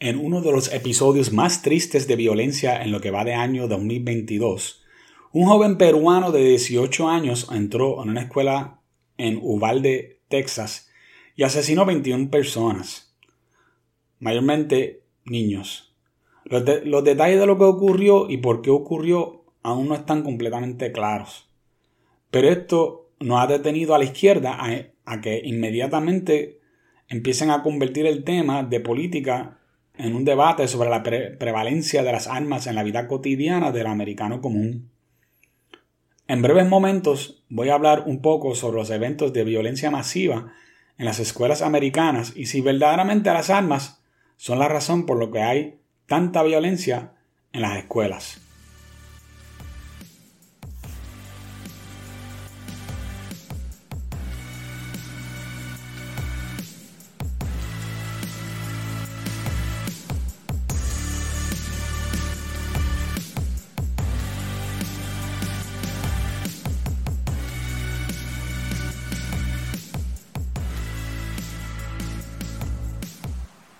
En uno de los episodios más tristes de violencia en lo que va de año 2022, un joven peruano de 18 años entró en una escuela en Uvalde, Texas, y asesinó 21 personas, mayormente niños. Los, los, detalles de lo que ocurrió y por qué ocurrió aún no están completamente claros. Pero esto no ha detenido a la izquierda a, a que inmediatamente empiecen a convertir el tema de política en un debate sobre la prevalencia de las armas en la vida cotidiana del americano común. En breves momentos voy a hablar un poco sobre los eventos de violencia masiva en las escuelas americanas y si verdaderamente las armas son la razón por lo que hay tanta violencia en las escuelas.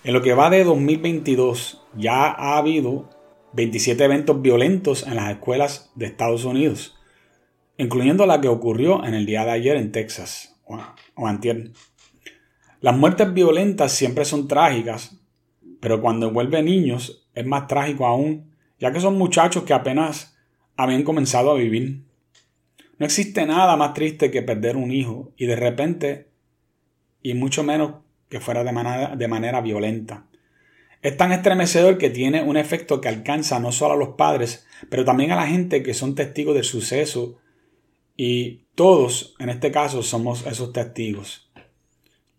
En lo que va de 2022 ya ha habido 27 eventos violentos en las escuelas de Estados Unidos, incluyendo la que ocurrió en el día de ayer en Texas o, antier. Las muertes violentas siempre son trágicas, pero cuando envuelve niños es más trágico aún, ya que son muchachos que apenas habían comenzado a vivir. No existe nada más triste que perder un hijo y de repente, y mucho menos que fuera de manera, de manera violenta. Es tan estremecedor que tiene un efecto que alcanza no solo a los padres, pero también a la gente que son testigos del suceso y todos, en este caso, somos esos testigos.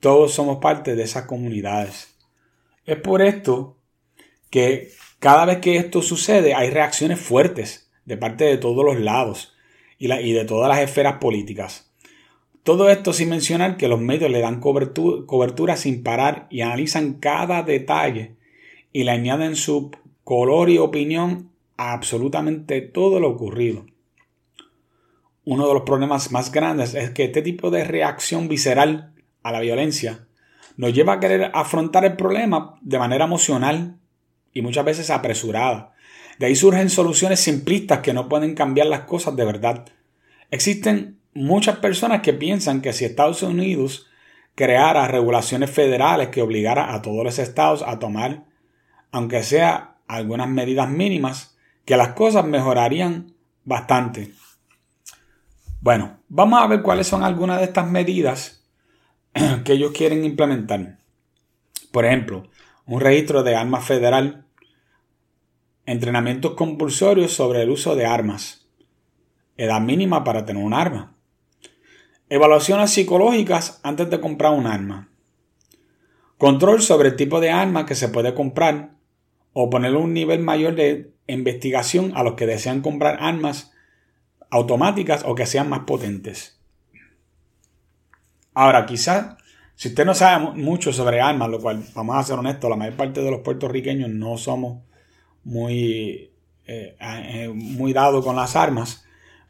Todos somos parte de esas comunidades. Es por esto que cada vez que esto sucede hay reacciones fuertes de parte de todos los lados y, y de todas las esferas políticas. Todo esto sin mencionar que los medios le dan cobertura, sin parar y analizan cada detalle y le añaden su color y opinión a absolutamente todo lo ocurrido. Uno de los problemas más grandes es que este tipo de reacción visceral a la violencia nos lleva a querer afrontar el problema de manera emocional y muchas veces apresurada. De ahí surgen soluciones simplistas que no pueden cambiar las cosas de verdad. Existen muchas personas que piensan que si Estados Unidos creara regulaciones federales que obligara a todos los estados a tomar, aunque sea algunas medidas mínimas, que las cosas mejorarían bastante. Bueno, vamos a ver cuáles son algunas de estas medidas que ellos quieren implementar. Por ejemplo, un registro de armas federal, entrenamientos compulsorios sobre el uso de armas, edad mínima para tener un arma, Evaluaciones psicológicas antes de comprar un arma. Control sobre el tipo de arma que se puede comprar o poner un nivel mayor de investigación a los que desean comprar armas automáticas o que sean más potentes. Ahora, quizás, si usted no sabe mucho sobre armas, lo cual, vamos a ser honestos, la mayor parte de los puertorriqueños no somos muy, eh, eh, muy dados con las armas,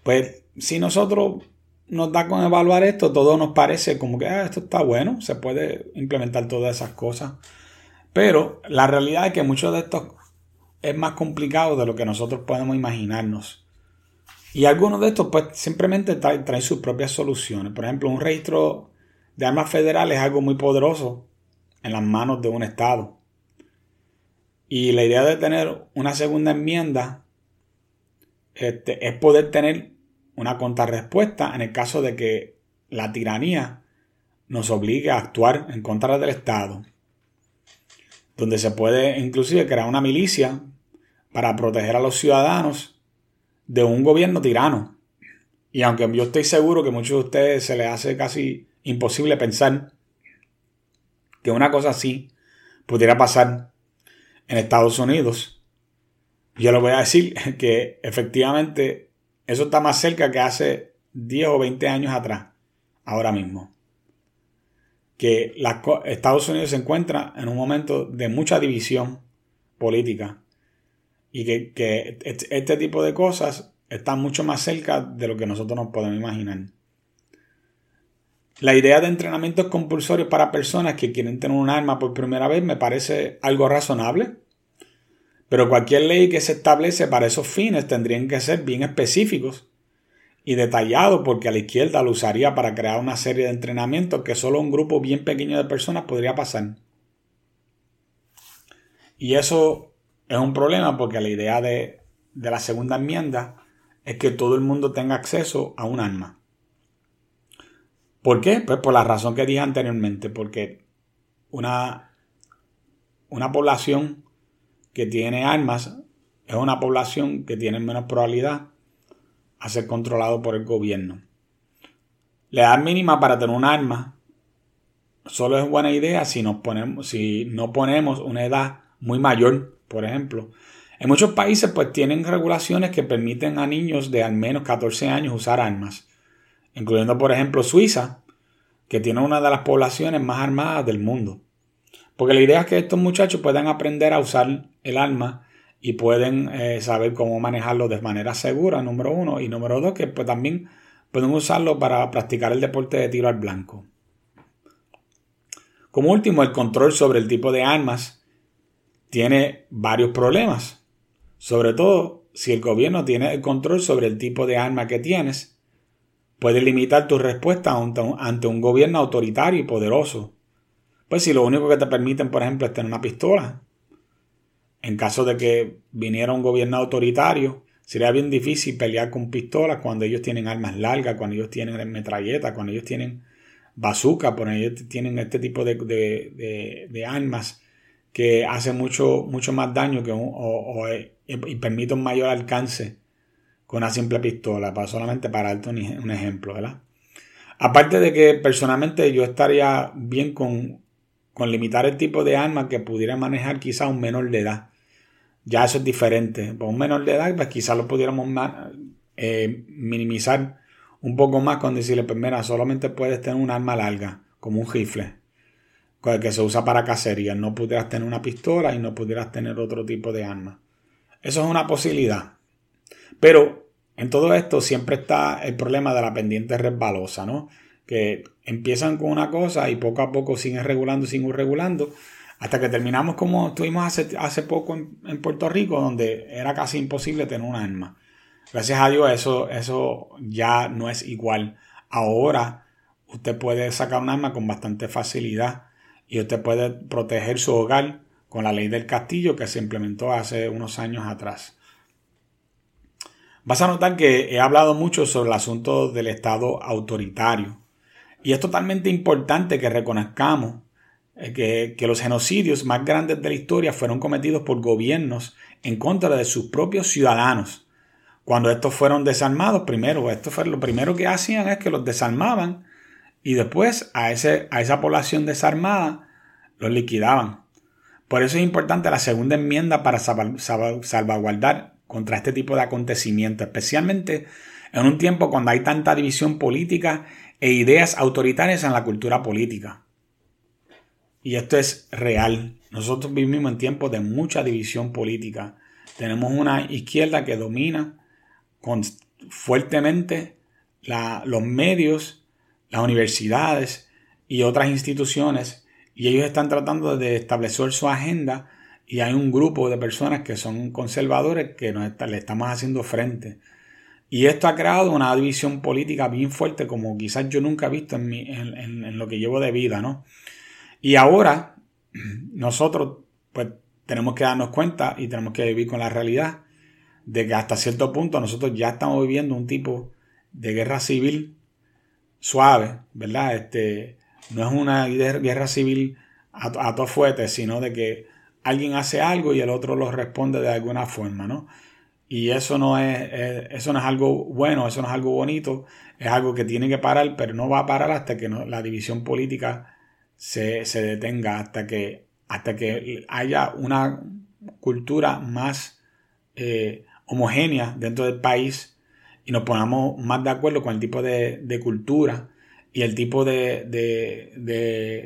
pues si nosotros nos da con evaluar esto, todo nos parece como que ah, esto está bueno, se puede implementar todas esas cosas. Pero la realidad es que mucho de esto es más complicado de lo que nosotros podemos imaginarnos. Y algunos de estos pues simplemente traen, sus propias soluciones. Por ejemplo, un registro de armas federales es algo muy poderoso en las manos de un Estado. Y la idea de tener una segunda enmienda este, es poder tener una contrarrespuesta en el caso de que la tiranía nos obligue a actuar en contra del Estado, donde se puede inclusive crear una milicia para proteger a los ciudadanos de un gobierno tirano. Y aunque yo estoy seguro que a muchos de ustedes se les hace casi imposible pensar que una cosa así pudiera pasar en Estados Unidos, yo le voy a decir que efectivamente eso está más cerca que hace 10 o 20 años atrás, ahora mismo. Que Estados Unidos se encuentra en un momento de mucha división política y que, este tipo de cosas están mucho más cerca de lo que nosotros nos podemos imaginar. La idea de entrenamientos compulsorios para personas que quieren tener un arma por primera vez me parece algo razonable. Pero cualquier ley que se establece para esos fines tendrían que ser bien específicos y detallados porque a la izquierda lo usaría para crear una serie de entrenamientos que solo un grupo bien pequeño de personas podría pasar. Y eso es un problema porque la idea de, de la segunda enmienda es que todo el mundo tenga acceso a un arma. ¿Por qué? Pues por la razón que dije anteriormente, porque una, una población que tiene armas es una población que tiene menos probabilidad a ser controlado por el gobierno. La edad mínima para tener un arma solo es buena idea si, nos ponemos, si no ponemos una edad muy mayor, por ejemplo. En muchos países pues tienen regulaciones que permiten a niños de al menos 14 años usar armas incluyendo por ejemplo Suiza, que tiene una de las poblaciones más armadas del mundo. Porque la idea es que estos muchachos puedan aprender a usar el arma y pueden eh, saber cómo manejarlo de manera segura, número uno, y número dos, que pues, también pueden usarlo para practicar el deporte de tiro al blanco. Como último, el control sobre el tipo de armas tiene varios problemas, sobre todo si el gobierno tiene el control sobre el tipo de arma que tienes Puedes limitar tu respuesta ante un, gobierno autoritario y poderoso. Pues si lo único que te permiten, por ejemplo, es tener una pistola. En caso de que viniera un gobierno autoritario, sería bien difícil pelear con pistolas cuando ellos tienen armas largas, cuando ellos tienen metralletas, cuando ellos tienen bazooka, cuando ellos tienen este tipo de, armas que hacen mucho, mucho más daño que y permiten un mayor alcance con una simple pistola, para solamente para darte un, ejemplo, ¿verdad? Aparte de que personalmente yo estaría bien con, con limitar el tipo de arma que pudiera manejar quizá un menor de edad. Ya eso es diferente. Para un menor de edad, pues quizás lo pudiéramos eh, minimizar un poco más con decirle, pues mira, solamente puedes tener un arma larga, como un rifle, que se usa para cacería. No pudieras tener una pistola y no pudieras tener otro tipo de arma. Eso es una posibilidad. Pero en todo esto siempre está el problema de la pendiente resbalosa, ¿no? Que empiezan con una cosa y poco a poco siguen regulando, siguen regulando, hasta que terminamos como estuvimos hace, hace poco en, Puerto Rico, donde era casi imposible tener un arma. Gracias a Dios eso, eso ya no es igual. Ahora usted puede sacar un arma con bastante facilidad y usted puede proteger su hogar con la ley del castillo que se implementó hace unos años atrás. Vas a notar que he hablado mucho sobre el asunto del Estado autoritario. Y es totalmente importante que reconozcamos eh, que, que, los genocidios más grandes de la historia fueron cometidos por gobiernos en contra de sus propios ciudadanos. Cuando estos fueron desarmados, primero, esto fue lo primero que hacían es que los desarmaban y después a, ese, a esa población desarmada los liquidaban. Por eso es importante la segunda enmienda para salvaguardar contra este tipo de acontecimientos, especialmente en un tiempo cuando hay tanta división política e ideas autoritarias en la cultura política. Y esto es real. Nosotros vivimos en tiempos de mucha división política. Tenemos una izquierda que domina con, fuertemente los medios, las universidades y otras instituciones y ellos están tratando de establecer su agenda y hay un grupo de personas que son conservadores que nos le estamos haciendo frente. Y esto ha creado una división política bien fuerte como quizás yo nunca he visto en, en, lo que llevo de vida, ¿no? Y ahora nosotros pues tenemos que darnos cuenta y tenemos que vivir con la realidad de que hasta cierto punto nosotros ya estamos viviendo un tipo de guerra civil suave, ¿verdad? Este, no es una guerra civil a, a todo fuerte, sino de que alguien hace algo y el otro lo responde de alguna forma, ¿no? Y eso no es, eso no es algo bueno, eso no es algo bonito, es algo que tiene que parar, pero no va a parar hasta que la división política se, detenga, hasta que, hasta que haya una cultura más eh, homogénea dentro del país y nos pongamos más de acuerdo con el tipo de, cultura y el tipo de,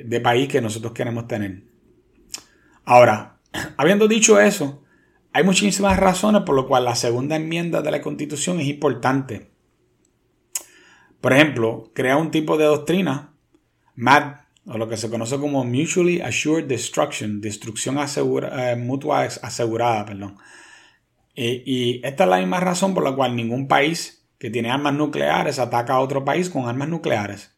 de país que nosotros queremos tener. Ahora, habiendo dicho eso, hay muchísimas razones por lo cual la segunda enmienda de la Constitución es importante. Por ejemplo, crea un tipo de doctrina MAD, o lo que se conoce como Mutually Assured Destruction, destrucción eh, mutua asegurada, perdón. y esta es la misma razón por la cual ningún país que tiene armas nucleares ataca a otro país con armas nucleares.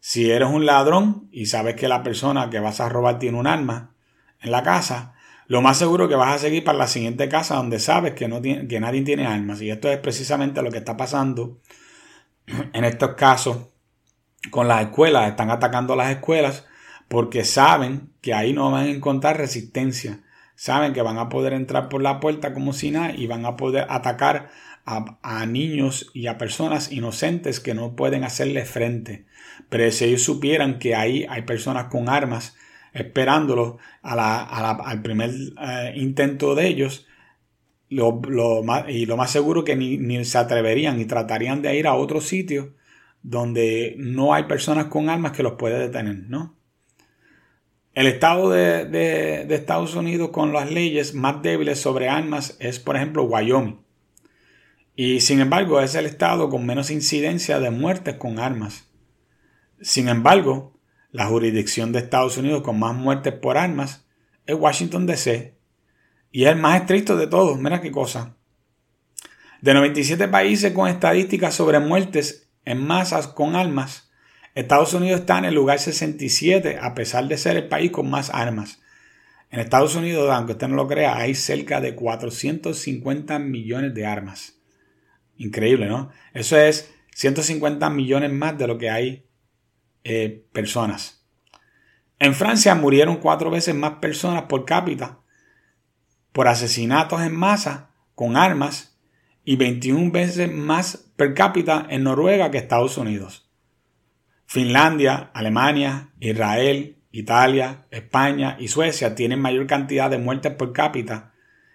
Si eres un ladrón y sabes que la persona que vas a robar tiene un arma en la casa, lo más seguro que vas a seguir para la siguiente casa donde sabes que, no tiene, que nadie tiene armas. Y esto es precisamente lo que está pasando en estos casos con las escuelas. Están atacando las escuelas porque saben que ahí no van a encontrar resistencia. Saben que van a poder entrar por la puerta como si nada y van a poder atacar a, niños y a personas inocentes que no pueden hacerle frente. Pero si ellos supieran que ahí hay personas con armas esperándolos al primer eh, intento de ellos, lo, y lo más seguro que ni, se atreverían y tratarían de ir a otro sitio donde no hay personas con armas que los puede detener, ¿no? El estado de, de Estados Unidos con las leyes más débiles sobre armas es, por ejemplo, Wyoming. Y sin embargo es el estado con menos incidencia de muertes con armas. Sin embargo, la jurisdicción de Estados Unidos con más muertes por armas es Washington DC. Y es el más estricto de todos. Mira qué cosa. De 97 países con estadísticas sobre muertes en masas con armas, Estados Unidos está en el lugar 67 a pesar de ser el país con más armas. En Estados Unidos, aunque usted no lo crea, hay cerca de 450 millones de armas. Increíble, ¿no? Eso es 150 millones más de lo que hay eh, personas. En Francia murieron cuatro veces más personas por cápita por asesinatos en masa con armas y 21 veces más per cápita en Noruega que Estados Unidos. Finlandia, Alemania, Israel, Italia, España y Suecia tienen mayor cantidad de muertes por cápita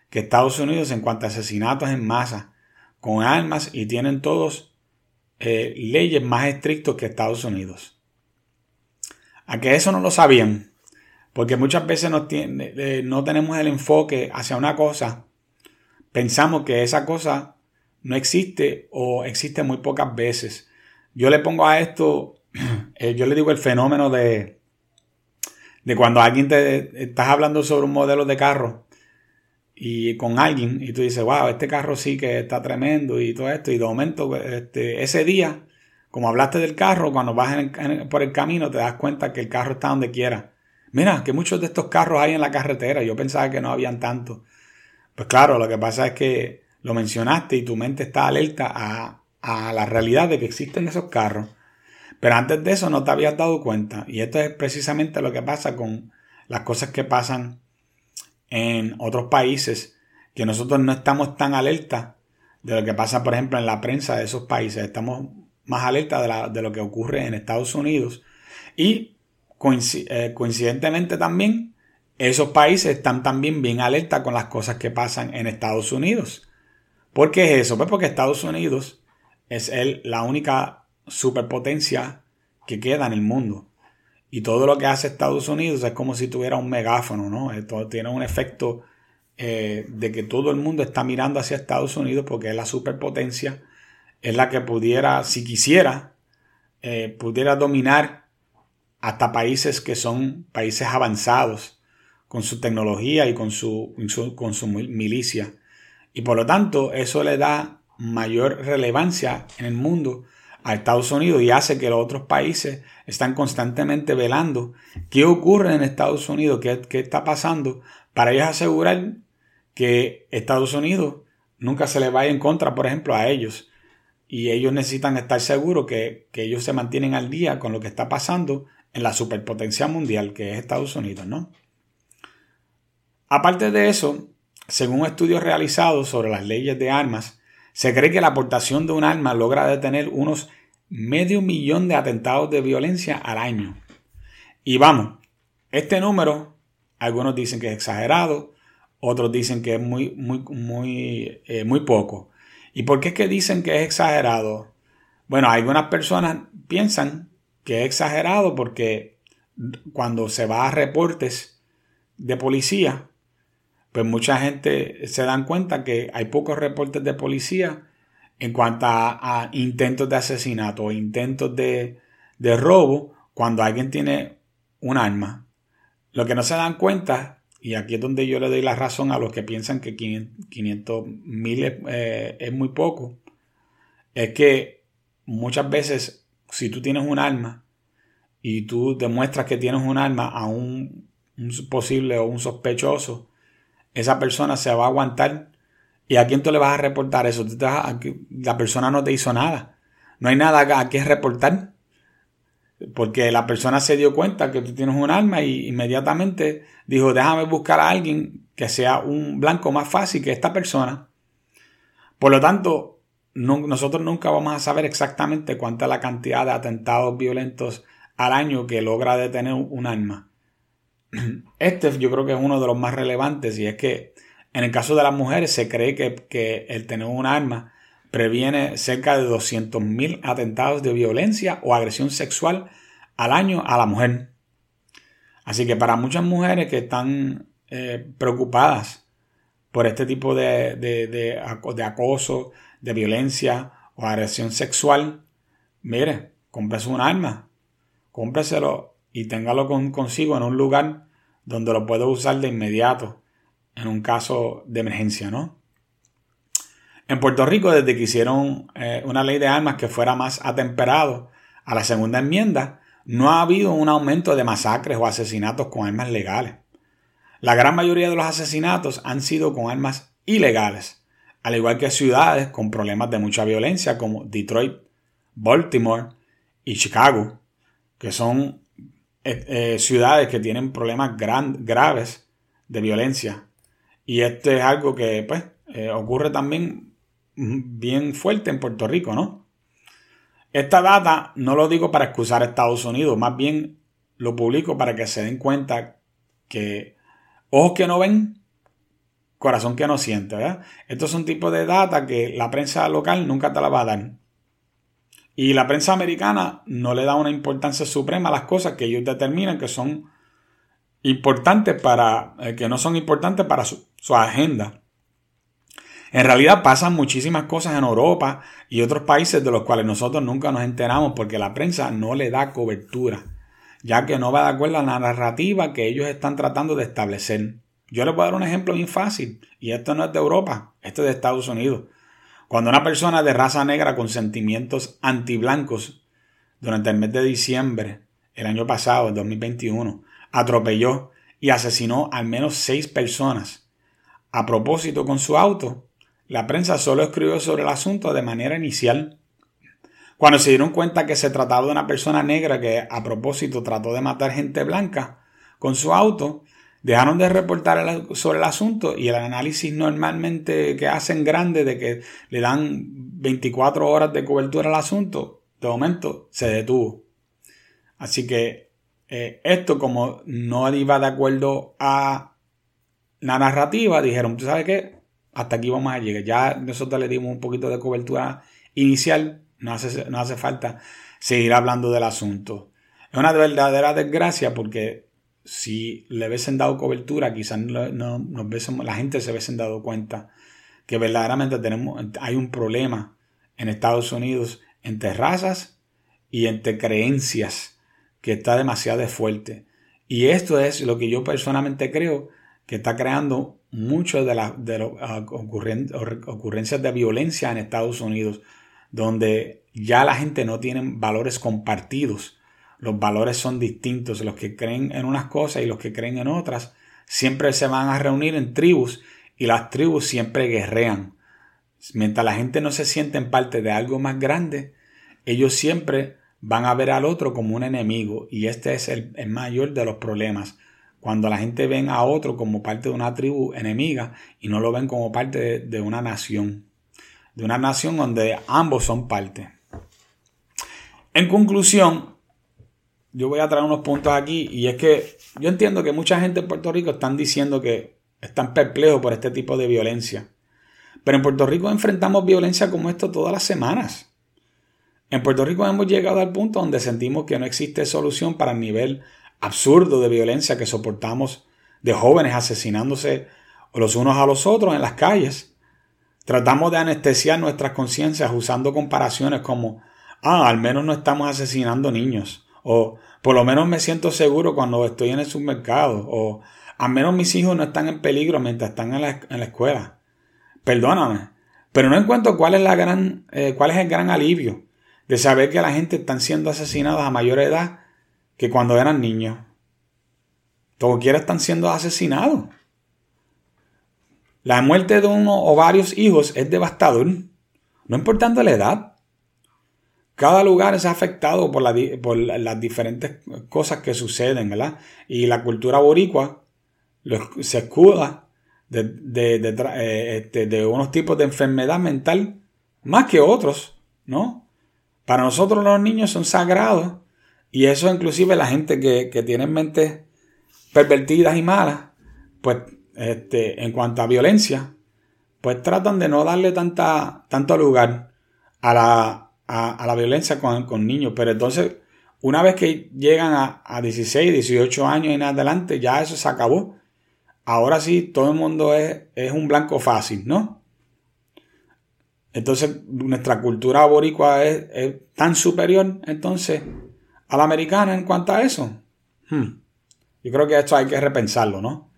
que Estados Unidos en cuanto a asesinatos en masa con armas y tienen todos eh, leyes más estrictas que Estados Unidos. A que eso no lo sabían, porque muchas veces no, eh, no tenemos el enfoque hacia una cosa, pensamos que esa cosa no existe o existe muy pocas veces. Yo le pongo a esto, eh, yo le digo el fenómeno de, de cuando alguien te estás hablando sobre un modelo de carro y con alguien y tú dices, wow, este carro sí que está tremendo y todo esto y de momento este, ese día, como hablaste del carro, cuando vas por el camino te das cuenta que el carro está donde quiera. Mira, que muchos de estos carros hay en la carretera, yo pensaba que no habían tanto. Pues claro, lo que pasa es que lo mencionaste y tu mente está alerta a, a la realidad de que existen esos carros. Pero antes de eso no te habías dado cuenta. Y esto es precisamente lo que pasa con las cosas que pasan en otros países que nosotros no estamos tan alerta de lo que pasa, por ejemplo, en la prensa de esos países. Estamos más alerta de, lo que ocurre en Estados Unidos. Y eh, coincidentemente también, esos países están también bien alerta con las cosas que pasan en Estados Unidos. ¿Por qué es eso? Pues porque Estados Unidos es el, la única superpotencia que queda en el mundo. Y todo lo que hace Estados Unidos es como si tuviera un megáfono, ¿no? Esto tiene un efecto eh, de que todo el mundo está mirando hacia Estados Unidos porque es la superpotencia, es la que pudiera, si quisiera, eh, pudiera dominar hasta países que son países avanzados con su tecnología y con su, con su milicia. Y por lo tanto, eso le da mayor relevancia en el mundo a Estados Unidos y hace que los otros países están constantemente velando qué ocurre en Estados Unidos, qué, está pasando, para ellos asegurar que Estados Unidos nunca se le vaya en contra, por ejemplo, a ellos. Y ellos necesitan estar seguros que, que ellos se mantienen al día con lo que está pasando en la superpotencia mundial que es Estados Unidos, ¿no? Aparte de eso, según estudios realizados sobre las leyes de armas, se cree que la aportación de un arma logra detener unos medio millón de atentados de violencia al año. Y vamos, este número, algunos dicen que es exagerado, otros dicen que es muy, muy, muy, eh, muy poco. ¿Y por qué es que dicen que es exagerado? Bueno, algunas personas piensan que es exagerado porque cuando se va a reportes de policía, pues mucha gente se dan cuenta que hay pocos reportes de policía en cuanto a, intentos de asesinato o intentos de, robo cuando alguien tiene un arma, lo que no se dan cuenta, y aquí es donde yo le doy la razón a los que piensan que 500 mil eh, es, muy poco, es que muchas veces si tú tienes un arma y tú demuestras que tienes un arma a un, posible o un sospechoso, esa persona se va a aguantar. ¿Y a quién tú le vas a reportar eso? La persona no te hizo nada. No hay nada a que reportar. Porque la persona se dio cuenta que tú tienes un arma y inmediatamente dijo, déjame buscar a alguien que sea un blanco más fácil que esta persona. Por lo tanto, nosotros nunca vamos a saber exactamente cuánta es la cantidad de atentados violentos al año que logra detener un arma. Este yo creo que es uno de los más relevantes y es que en el caso de las mujeres se cree que, que el tener un arma previene cerca de 200.000 atentados de violencia o agresión sexual al año a la mujer. Así que para muchas mujeres que están eh, preocupadas por este tipo de, de, acoso, de violencia o agresión sexual, mire, cómprese un arma, cómpreselo y téngalo consigo en un lugar donde lo pueda usar de inmediato en un caso de emergencia, ¿no? En Puerto Rico, desde que hicieron eh, una ley de armas que fuera más atemperado a la segunda enmienda, no ha habido un aumento de masacres o asesinatos con armas legales. La gran mayoría de los asesinatos han sido con armas ilegales, al igual que ciudades con problemas de mucha violencia como Detroit, Baltimore y Chicago, que son eh, eh, ciudades que tienen problemas graves de violencia. Y esto es algo que pues, ocurre también bien fuerte en Puerto Rico, ¿no? Esta data no lo digo para excusar a Estados Unidos, más bien lo publico para que se den cuenta que ojos que no ven, corazón que no siente, ¿verdad? Estos son tipos de data que la prensa local nunca te la va a dar. Y la prensa americana no le da una importancia suprema a las cosas que ellos determinan que son importantes para, eh, que no son importantes para su agenda. En realidad pasan muchísimas cosas en Europa y otros países de los cuales nosotros nunca nos enteramos porque la prensa no le da cobertura, ya que no va de acuerdo a la narrativa que ellos están tratando de establecer. Yo les voy a dar un ejemplo bien fácil, y esto no es de Europa, esto es de Estados Unidos. Cuando una persona de raza negra con sentimientos antiblancos durante el mes de diciembre, el año pasado, el 2021, atropelló y asesinó al menos seis personas a propósito con su auto, la prensa solo escribió sobre el asunto de manera inicial. Cuando se dieron cuenta que se trataba de una persona negra que a propósito trató de matar gente blanca con su auto, dejaron de reportar sobre el asunto y el análisis normalmente que hacen grande de que le dan 24 horas de cobertura al asunto, de momento se detuvo. Así que eh, esto como no iba de acuerdo a la narrativa, dijeron, ¿tú sabes qué? Hasta aquí vamos a llegar. Ya nosotros le dimos un poquito de cobertura inicial, no hace, no hace falta seguir hablando del asunto. Es una verdadera desgracia porque si le hubiesen dado cobertura, quizás no, nos la gente se hubiesen dado cuenta que verdaderamente tenemos, hay un problema en Estados Unidos entre razas y entre creencias que está demasiado fuerte. Y esto es lo que yo personalmente creo que está creando muchas de las de ah, ocurrencias de violencia en Estados Unidos, donde ya la gente no tiene valores compartidos. Los valores son distintos. Los que creen en unas cosas y los que creen en otras siempre se van a reunir en tribus y las tribus siempre guerrean. Mientras la gente no se siente en parte de algo más grande, ellos siempre van a ver al otro como un enemigo y este es el mayor de los problemas cuando la gente ven a otro como parte de una tribu enemiga y no lo ven como parte de, una nación, de una nación donde ambos son parte. En conclusión, yo voy a traer unos puntos aquí y es que yo entiendo que mucha gente en Puerto Rico están diciendo que están perplejos por este tipo de violencia. Pero en Puerto Rico enfrentamos violencia como esto todas las semanas. En Puerto Rico hemos llegado al punto donde sentimos que no existe solución para el nivel absurdo de violencia que soportamos de jóvenes asesinándose los unos a los otros en las calles. Tratamos de anestesiar nuestras conciencias usando comparaciones como, ah, al menos no estamos asesinando niños, O por lo menos me siento seguro cuando estoy en el supermercado. O al menos mis hijos no están en peligro mientras están en la, en la escuela. Perdóname. Pero no encuentro cuál es, la gran, eh, cuál es el gran alivio de saber que la gente están siendo asesinados a mayor edad que cuando eran niños. Todo quiera están siendo asesinados. La muerte de uno o varios hijos es devastador, no importando la edad. Cada lugar es afectado por, las diferentes cosas que suceden, ¿verdad? Y la cultura boricua se escuda eh, este, de, unos tipos de enfermedad mental más que otros, ¿no? Para nosotros los niños son sagrados y eso inclusive la gente que, que tiene mentes pervertidas y malas, pues este, en cuanto a violencia, pues tratan de no darle tanta, tanto lugar a la, a, la violencia con, con, niños. Pero entonces, una vez que llegan a, a 16, 18 años en adelante, ya eso se acabó. Ahora sí, todo el mundo es, es un blanco fácil, ¿no? Entonces, nuestra cultura boricua es, tan superior, entonces, a la americana en cuanto a eso. Hmm. Yo creo que esto hay que repensarlo, ¿no?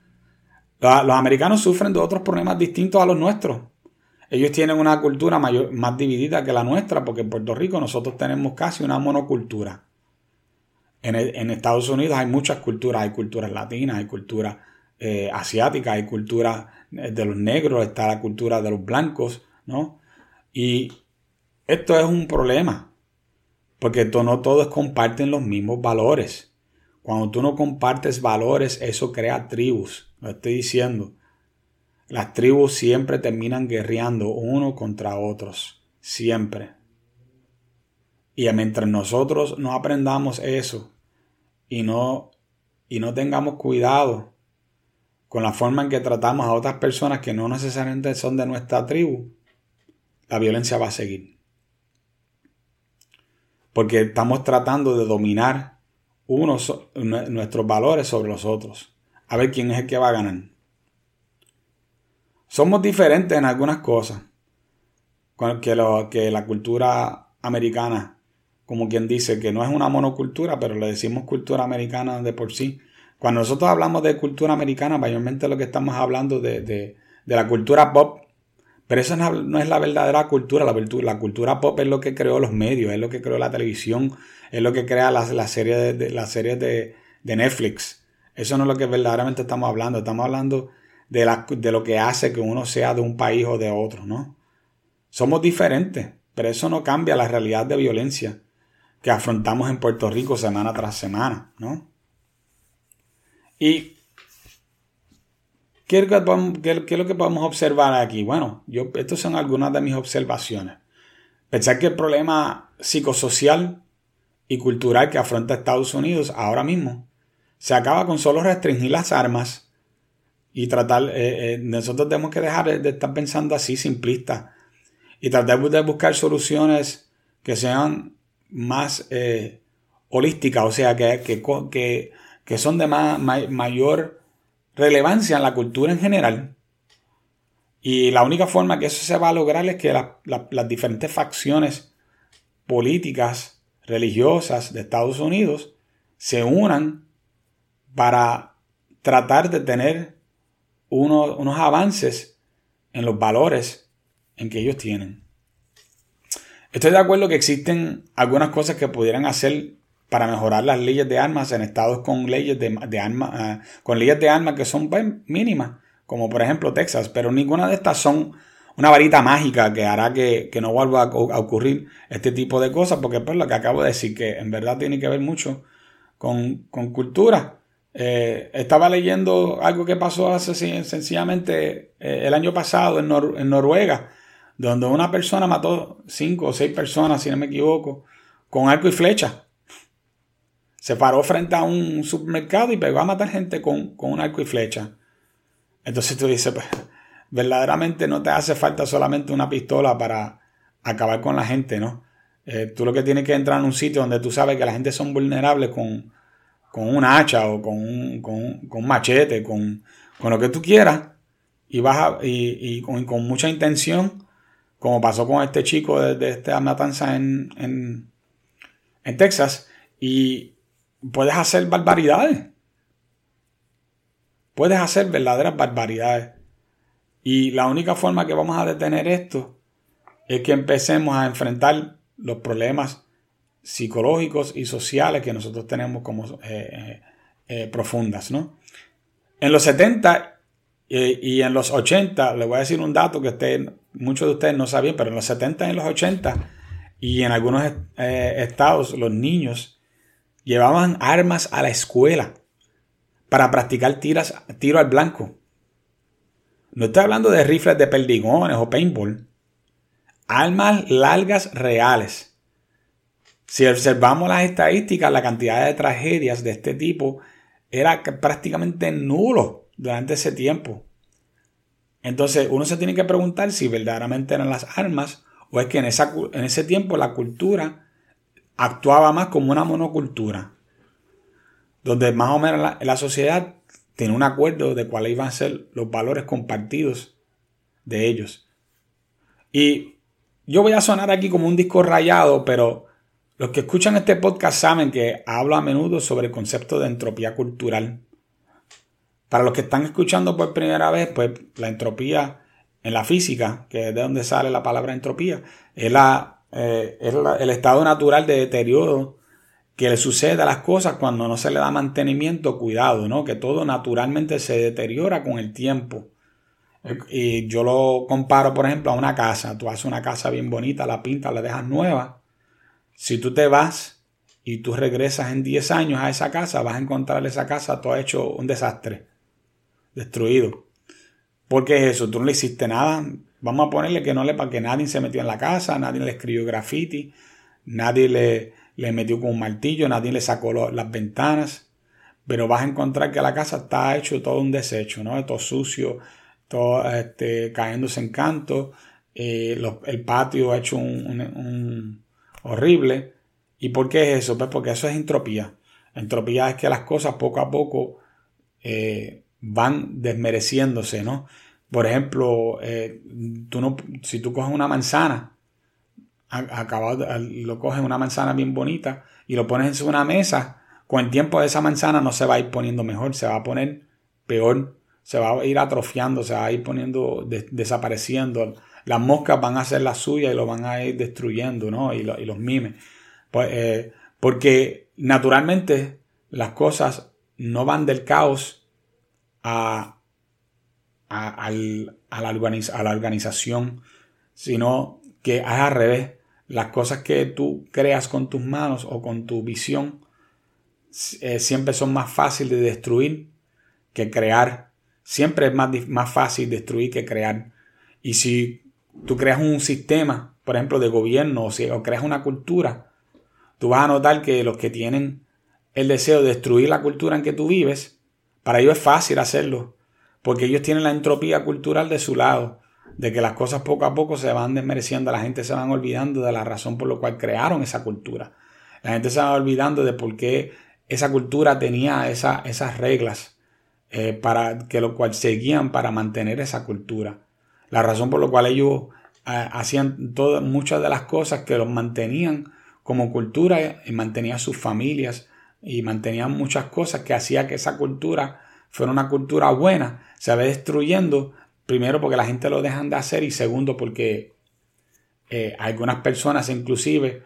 Los, americanos sufren de otros problemas distintos a los nuestros. Ellos tienen una cultura mayor, más dividida que la nuestra, porque en Puerto Rico nosotros tenemos casi una monocultura. En, Estados Unidos hay muchas culturas, hay culturas latinas, hay culturas eh, asiática, hay cultura eh, de los negros, está la cultura de los blancos, ¿no? Y esto es un problema, porque no todos comparten los mismos valores. Cuando tú no compartes valores, eso crea tribus, lo estoy diciendo. Las tribus siempre terminan guerreando uno contra otros, siempre. Y mientras nosotros no aprendamos eso y no, y no tengamos cuidado con la forma en que tratamos a otras personas que no necesariamente son de nuestra tribu, la violencia va a seguir. Porque estamos tratando de dominar unos, nuestros valores sobre los otros. A ver quién es el que va a ganar. Somos diferentes en algunas cosas. Que, que la cultura americana, como quien dice, que no es una monocultura, pero le decimos cultura americana de por sí cuando nosotros hablamos de cultura americana, mayormente lo que estamos hablando de, de, la cultura pop, pero eso no, es la verdadera cultura. La, cultura pop es lo que creó los medios, es lo que creó la televisión, es lo que crea las, series, de, de, Netflix. Eso no es lo que verdaderamente estamos hablando. Estamos hablando de, de lo que hace que uno sea de un país o de otro, ¿no? Somos diferentes, pero eso no cambia la realidad de violencia que afrontamos en Puerto Rico semana tras semana, ¿no? ¿Y qué es, lo que podemos observar aquí? Bueno, yo, estas son algunas de mis observaciones. Pensar que el problema psicosocial y cultural que afronta Estados Unidos ahora mismo se acaba con solo restringir las armas y tratar, eh, eh, nosotros tenemos que dejar de estar pensando así simplista y tratar de buscar soluciones que sean más eh, holísticas, o sea, que, que, que que son de mayor relevancia en la cultura en general. Y la única forma que eso se va a lograr es que las diferentes facciones políticas, religiosas de Estados Unidos se unan para tratar de tener unos avances en los valores en que ellos tienen. Estoy de acuerdo que existen algunas cosas que pudieran hacer para mejorar las leyes de armas en estados con leyes de, armas ah, con leyes de armas que son mínimas, como por ejemplo Texas, pero ninguna de estas son una varita mágica que hará que, no vuelva a, ocurrir este tipo de cosas, porque pues lo que acabo de decir, que en verdad tiene que ver mucho con, cultura. Eh, estaba leyendo algo que pasó hace sencillamente eh, el año pasado en, en Noruega, donde una persona mató cinco o seis personas, si no me equivoco, con arco y flecha se paró frente a un supermercado y pegó a matar gente con, un arco y flecha. Entonces tú dices, pues, verdaderamente no te hace falta solamente una pistola para acabar con la gente, ¿no? Eh, tú lo que tienes que entrar en un sitio donde tú sabes que la gente son vulnerables con, con un hacha o con un, con, machete, con, lo que tú quieras, y, vas y, con, mucha intención, como pasó con este chico de, esta matanza en, en, en Texas, y, puedes hacer barbaridades. Puedes hacer verdaderas barbaridades. Y la única forma que vamos a detener esto es que empecemos a enfrentar los problemas psicológicos y sociales que nosotros tenemos como eh, eh, eh, profundas, ¿no? En los 70 y en los 80, le voy a decir un dato que muchos de ustedes no sabían, pero en los 70 y en los 80 y en algunos estados los niños llevaban armas a la escuela para practicar tiras, tiro al blanco. No estoy hablando de rifles de perdigones o paintball. Armas largas reales. Si observamos las estadísticas, la cantidad de tragedias de este tipo era prácticamente nulo durante ese tiempo. Entonces uno se tiene que preguntar si verdaderamente eran las armas o es que en, en ese tiempo la cultura actuaba más como una monocultura, donde más o menos la, sociedad tiene un acuerdo de cuáles iban a ser los valores compartidos de ellos. Y yo voy a sonar aquí como un disco rayado, pero los que escuchan este podcast saben que hablo a menudo sobre el concepto de entropía cultural. Para los que están escuchando por primera vez, pues la entropía en la física, que es de donde sale la palabra entropía, es, la, eh, es el estado natural de deterioro que le sucede a las cosas cuando no se le da mantenimiento, cuidado, ¿no? Que todo naturalmente se deteriora con el tiempo. Y yo lo comparo, por ejemplo, a una casa. Tú haces una casa bien bonita, la pintas, la dejas nueva. Si tú te vas y tú regresas en 10 años a esa casa, vas a encontrar esa casa todo hecho un desastre, destruido. ¿Por qué es eso? Tú no le hiciste nada. Vamos a ponerle que no le para que nadie se metió en la casa, nadie le escribió graffiti, nadie le, le metió con un martillo, nadie le sacó las ventanas, pero vas a encontrar que la casa está hecho todo un desecho, ¿no? Todo sucio, todo este, cayéndose en canto, eh, el patio ha hecho un, horrible. ¿Y por qué es eso? Pues porque eso es entropía. Entropía es que las cosas poco a poco eh, van desmereciéndose, ¿no? Por ejemplo, eh, tú no, si tú coges una manzana acabado, lo coges una manzana bien bonita y lo pones en una mesa, con el tiempo de esa manzana no se va a ir poniendo mejor, se va a poner peor, se va a ir atrofiando, se va a ir poniendo, desapareciendo. Las moscas van a hacer la suya y lo van a ir destruyendo, ¿no? Y, los mimes. Pues, eh, porque naturalmente las cosas no van del caos a, a, a, la, a la organización, sino que es al revés las cosas que tú creas con tus manos o con tu visión eh, siempre son más fáciles de destruir que crear. Siempre es más, más fácil destruir que crear. Y si tú creas un sistema, por ejemplo, de gobierno o, si, o creas una cultura, tú vas a notar que los que tienen el deseo de destruir la cultura en que tú vives, para ellos es fácil hacerlo, porque ellos tienen la entropía cultural de su lado de que las cosas poco a poco se van desmereciendo, la gente se van olvidando de la razón por la cual crearon esa cultura. La gente se va olvidando de por qué esa cultura tenía esas reglas eh, para que lo cual seguían para mantener esa cultura. La razón por la cual ellos eh, hacían todas muchas de las cosas que los mantenían como cultura y mantenían sus familias y mantenían muchas cosas que hacía que esa cultura fuera una cultura buena, se va destruyendo Primero porque la gente lo dejan de hacer y segundo porque eh, algunas personas inclusive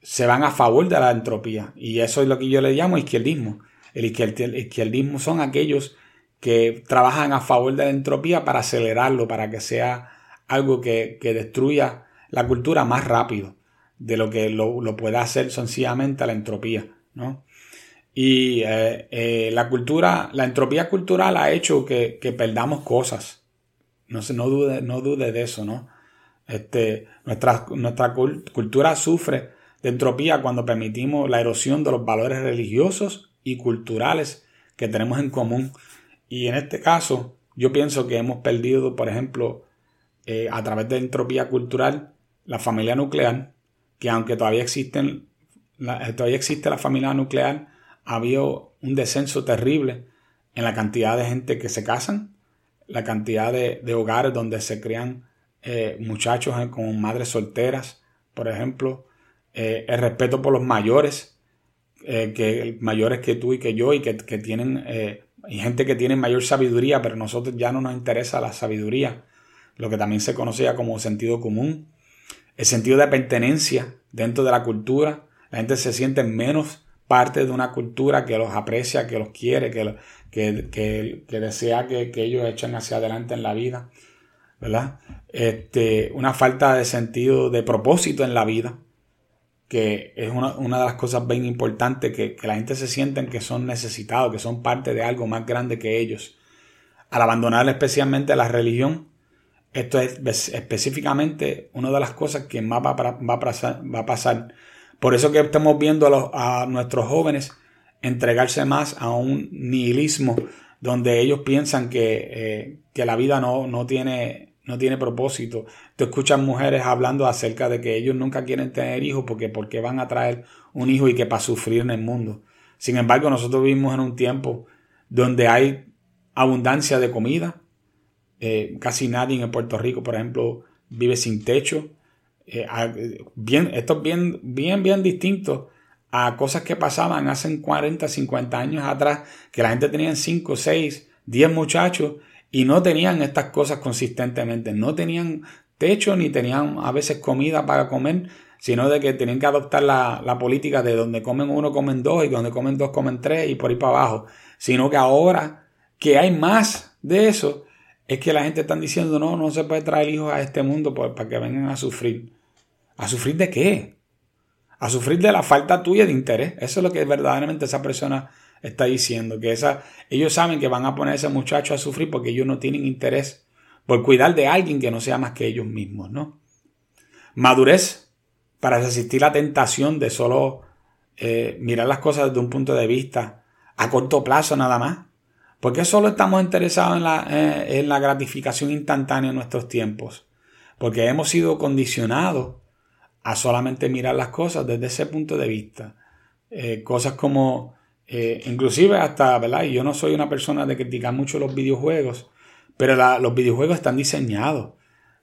se van a favor de la entropía. Y eso es lo que yo le llamo izquierdismo. El izquierdismo son aquellos que trabajan a favor de la entropía para acelerarlo, para que sea algo que, destruya la cultura más rápido de lo que lo, pueda hacer sencillamente la entropía. ¿no? Y eh, eh, la cultura, la entropía cultural ha hecho que, perdamos cosas. No, no, dude, no dude de eso, ¿no? Este, nuestra, nuestra cultura sufre de entropía cuando permitimos la erosión de los valores religiosos y culturales que tenemos en común. Y en este caso, yo pienso que hemos perdido, por ejemplo, eh, a través de entropía cultural, la familia nuclear, que aunque todavía existen, todavía existe la familia nuclear, ha habido un descenso terrible en la cantidad de gente que se casan la cantidad de, hogares donde se crían eh, muchachos con madres solteras, por ejemplo, eh, el respeto por los mayores, eh, que mayores que tú y que yo y que, tienen eh, gente que tiene mayor sabiduría, pero a nosotros ya no nos interesa la sabiduría, lo que también se conocía como sentido común, el sentido de pertenencia dentro de la cultura, la gente se siente menos parte de una cultura que los aprecia, que los quiere, que, que, que, desea que, ellos echen hacia adelante en la vida, ¿verdad? Este, una falta de sentido de propósito en la vida, que es una, de las cosas bien importantes, que, la gente se sienten que son necesitados, que son parte de algo más grande que ellos. Al abandonar especialmente la religión, esto es específicamente una de las cosas que más va, va, a pasar por eso que estamos viendo a, nuestros jóvenes entregarse más a un nihilismo donde ellos piensan que, eh, la vida no, no, tiene, no tiene propósito. Tú escuchas mujeres hablando acerca de que ellos nunca quieren tener hijos porque, porque van a traer un hijo y que para sufrir en el mundo. Sin embargo, nosotros vivimos en un tiempo donde hay abundancia de comida. Eh, casi nadie en Puerto Rico, por ejemplo, vive sin techo. Eh, bien, esto es bien, bien, bien distinto a cosas que pasaban hace 40, 50 años atrás, que la gente tenía 5, 6, 10 muchachos y no tenían estas cosas consistentemente, no tenían techo ni tenían a veces comida para comer, sino de que tenían que adoptar la, la política de donde comen uno, comen dos y donde comen dos, comen tres y por ahí para abajo, sino que ahora que hay más de eso, es que la gente está diciendo, no, no se puede traer hijos a este mundo para que vengan a sufrir. ¿A sufrir de qué? A sufrir de la falta tuya de interés. Eso es lo que verdaderamente esa persona está diciendo. Que esa, ellos saben que van a poner a ese muchacho a sufrir porque ellos no tienen interés por cuidar de alguien que no sea más que ellos mismos, ¿no? Madurez para resistir la tentación de solo eh, mirar las cosas desde un punto de vista a corto plazo nada más. ¿Por qué solo estamos interesados en la, eh, en la gratificación instantánea en nuestros tiempos? Porque hemos sido condicionados a solamente mirar las cosas desde ese punto de vista. Eh, cosas como, eh, inclusive hasta, ¿verdad? Y yo no soy una persona de criticar mucho los videojuegos, pero los videojuegos están diseñados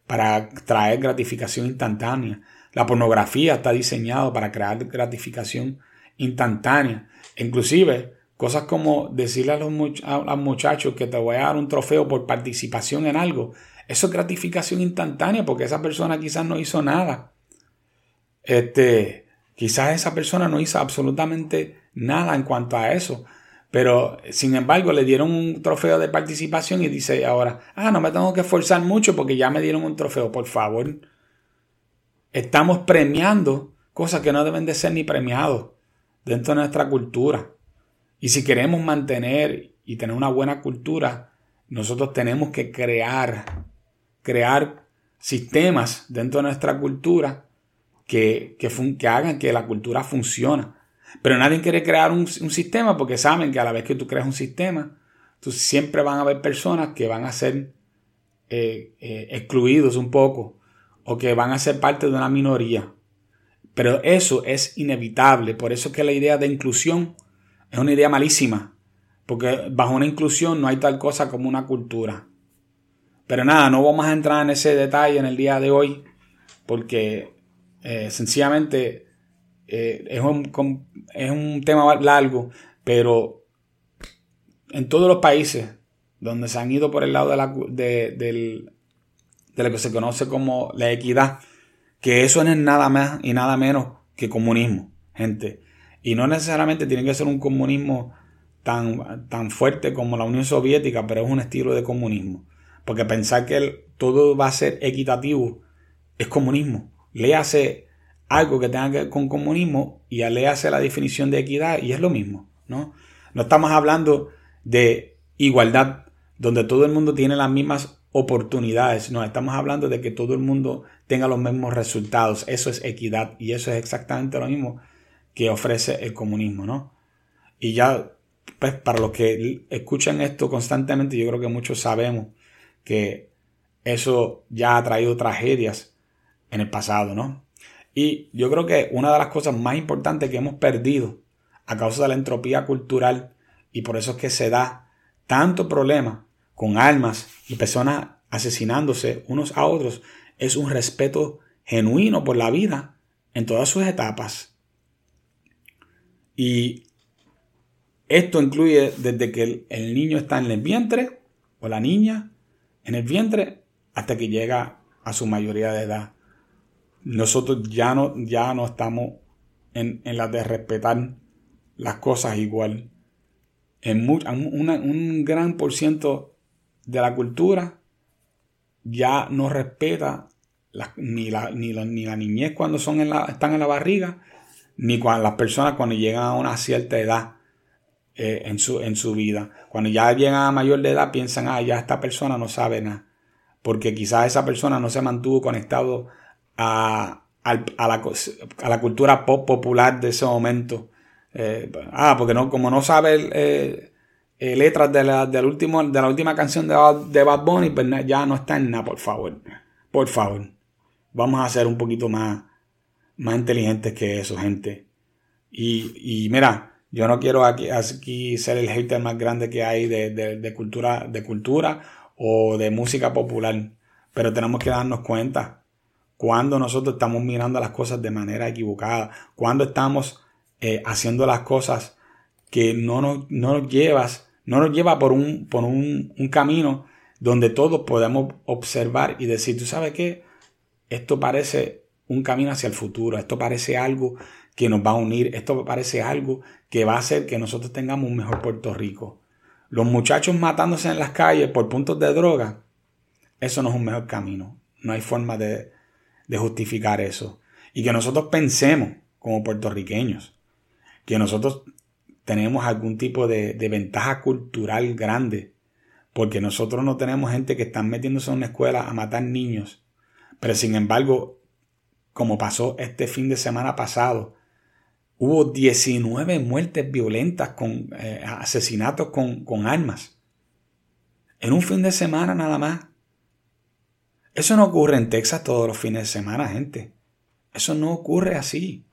para traer gratificación instantánea. La pornografía está diseñado para crear gratificación instantánea. Inclusive, cosas como decirle a los, a los muchachos que te voy a dar un trofeo por participación en algo. Eso es gratificación instantánea porque esa persona quizás no hizo nada este, quizás esa persona no hizo absolutamente nada en cuanto a eso. Pero, sin embargo, le dieron un trofeo de participación y dice ahora, ah, no me tengo que esforzar mucho porque ya me dieron un trofeo. Por favor, estamos premiando cosas que no deben de ser ni premiados dentro de nuestra cultura. Y si queremos mantener y tener una buena cultura, nosotros tenemos que crear, crear sistemas dentro de nuestra cultura que, que, hagan que la cultura funcione. Pero nadie quiere crear un, sistema porque saben que a la vez que tú creas un sistema, tú siempre van a haber personas que van a ser eh, eh, excluidos un poco o que van a ser parte de una minoría. Pero eso es inevitable. Por eso es que la idea de inclusión es una idea malísima. Porque bajo una inclusión no hay tal cosa como una cultura. Pero nada, no vamos a entrar en ese detalle en el día de hoy. Porque eh, sencillamente eh, es, un, es un tema largo, pero en todos los países donde se han ido por el lado de, la, de, lo que se conoce como la equidad, que eso no es nada más y nada menos que comunismo, gente. Y no necesariamente tiene que ser un comunismo tan, tan fuerte como la Unión Soviética, pero es un estilo de comunismo. Porque pensar que todo va a ser equitativo es comunismo léase algo que tenga que ver con comunismo y léase la definición de equidad y es lo mismo, ¿no? No estamos hablando de igualdad donde todo el mundo tiene las mismas oportunidades, no, estamos hablando de que todo el mundo tenga los mismos resultados, eso es equidad y eso es exactamente lo mismo que ofrece el comunismo, ¿no? Y ya, pues para los que escuchan esto constantemente, yo creo que muchos sabemos que eso ya ha traído tragedias en el pasado, ¿no? Y yo creo que una de las cosas más importantes que hemos perdido a causa de la entropía cultural y por eso es que se da tanto problema con armas y personas asesinándose unos a otros es un respeto genuino por la vida en todas sus etapas. Y esto incluye desde que el, niño está en el vientre o la niña en el vientre hasta que llega a su mayoría de edad. Nosotros ya no, ya no estamos en, la de respetar las cosas igual. En un gran por ciento de la cultura ya no respeta ni, la, ni, la, niñez cuando son en la, están en la barriga, ni cuando las personas cuando llegan a una cierta edad eh, en, su, en su vida. Cuando ya llegan a mayor de edad piensan, ah, ya esta persona no sabe nada. Porque quizás esa persona no se mantuvo conectado a, la, a la, cultura pop popular de ese momento. Eh, ah, porque no, como no sabe eh, letras de la, del último, de la última canción de, de Bad Bunny, pues ya no está en nada, por favor. Por favor. Vamos a ser un poquito más, más inteligentes que eso, gente. Y, mira, yo no quiero aquí, aquí, ser el hater más grande que hay de, de, cultura, de cultura o de música popular. Pero tenemos que darnos cuenta cuando nosotros estamos mirando las cosas de manera equivocada, cuando estamos eh, haciendo las cosas que no nos, no nos llevas, no nos lleva por un, por un, un camino donde todos podemos observar y decir, ¿tú sabes qué? esto parece un camino hacia el futuro, esto parece algo que nos va a unir, esto parece algo que va a hacer que nosotros tengamos un mejor Puerto Rico. Los muchachos matándose en las calles por puntos de droga, eso no es un mejor camino. No hay forma de, justificar eso. Y que nosotros pensemos como puertorriqueños que nosotros tenemos algún tipo de, de, ventaja cultural grande, porque nosotros no tenemos gente que están metiéndose en una escuela a matar niños pero sin embargo, como pasó este fin de semana pasado, hubo 19 muertes violentas con eh, asesinatos con, con armas. En un fin de semana nada más. Eso no ocurre en Texas todos los fines de semana, gente. Eso no ocurre así.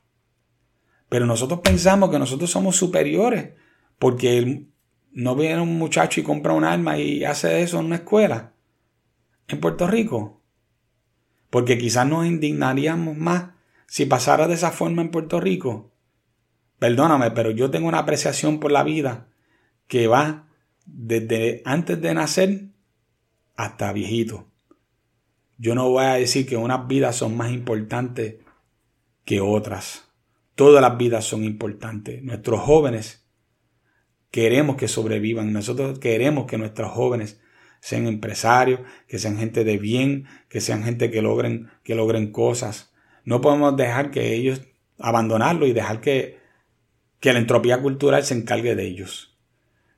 Pero nosotros pensamos que nosotros somos superiores porque no viene un muchacho y compra un arma y hace eso en una escuela. En Puerto Rico. Porque quizás nos indignaríamos más si pasara de esa forma en Puerto Rico. Perdóname, pero yo tengo una apreciación por la vida que va desde antes de nacer hasta viejito. Yo no voy a decir que unas vidas son más importantes que otras. Todas las vidas son importantes. Nuestros jóvenes queremos que sobrevivan. Nosotros queremos que nuestros jóvenes sean empresarios, que sean gente de bien, que sean gente que logren, que logren cosas. No podemos dejar que ellos abandonarlo y dejar que, que la entropía cultural se encargue de ellos.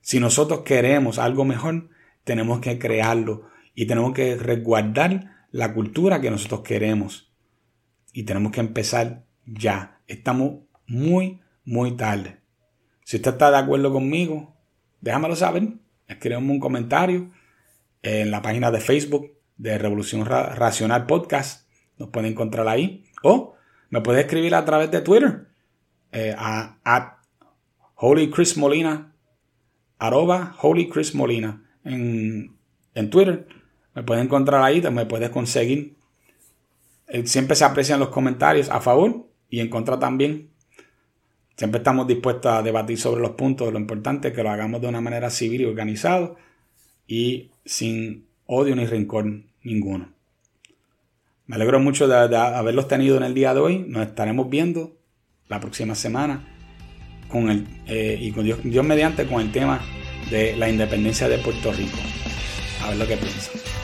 Si nosotros queremos algo mejor, tenemos que crearlo y tenemos que resguardar la cultura que nosotros queremos. Y tenemos que empezar ya. Estamos muy, muy tarde. Si usted está de acuerdo conmigo, déjamelo saber. Escríbame un comentario en la página de Facebook de Revolución Racional Podcast. Nos puede encontrar ahí. O me puede escribir a través de Twitter. Eh, a, Molina. Arroba Holy Chris Molina. En, en Twitter. Me puede encontrar ahí. Me puede conseguir. Eh, siempre se aprecian los comentarios a favor y en contra también. Siempre estamos dispuestos a debatir sobre los puntos. Lo importante es que lo hagamos de una manera civil y organizado y sin odio ni rencor ninguno. Me alegro mucho de, haberlos tenido en el día de hoy. Nos estaremos viendo la próxima semana con el, eh, y con Dios, Dios mediante con el tema de la independencia de Puerto Rico. A ver lo que piensan.